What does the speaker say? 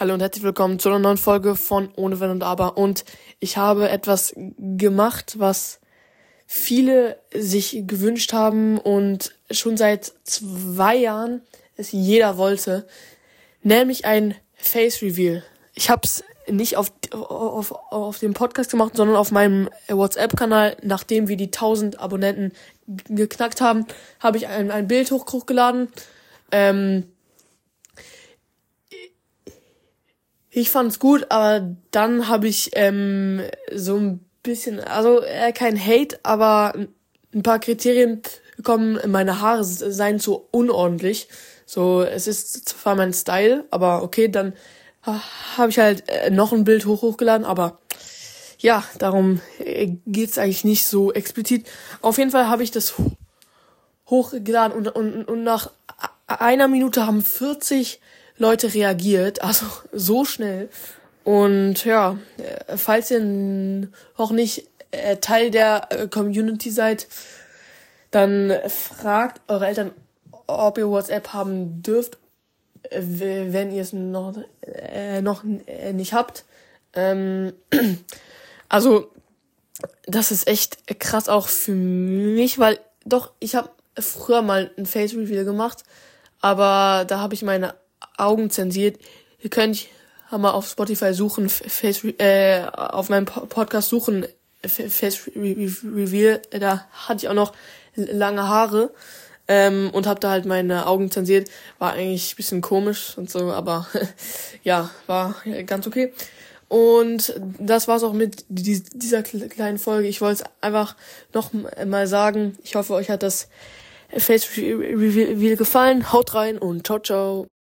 Hallo und herzlich willkommen zu einer neuen Folge von Ohne Wenn und Aber. Und ich habe etwas gemacht, was viele sich gewünscht haben und schon seit zwei Jahren es jeder wollte. Nämlich ein Face Reveal. Ich habe es nicht auf, auf, auf dem Podcast gemacht, sondern auf meinem WhatsApp-Kanal. Nachdem wir die 1000 Abonnenten geknackt haben, habe ich ein, ein Bild hochgeladen. Ähm, Ich fand's gut, aber dann habe ich ähm, so ein bisschen, also äh, kein Hate, aber ein paar Kriterien bekommen. Meine Haare seien zu unordentlich. So, es ist zwar mein Style, aber okay, dann habe ich halt äh, noch ein Bild hoch hochgeladen, aber ja, darum äh, geht's eigentlich nicht so explizit. Auf jeden Fall habe ich das hochgeladen und, und, und nach einer Minute haben 40 Leute reagiert, also so schnell. Und ja, äh, falls ihr noch nicht äh, Teil der äh, Community seid, dann fragt eure Eltern, ob ihr WhatsApp haben dürft, wenn ihr es noch, noch nicht habt. Ähm, also, das ist echt krass auch für mich, weil doch, ich habe früher mal ein Face Reveal gemacht, aber da habe ich meine Augen zensiert. Ihr könnt mal auf Spotify suchen, Face, äh, auf meinem Podcast suchen, Face Reveal. Da hatte ich auch noch lange Haare ähm, und habe da halt meine Augen zensiert. War eigentlich ein bisschen komisch und so, aber ja, war ganz okay. Und das war's auch mit dieser kleinen Folge. Ich wollte es einfach noch mal sagen. Ich hoffe, euch hat das Face Reveal gefallen. Haut rein und ciao, ciao.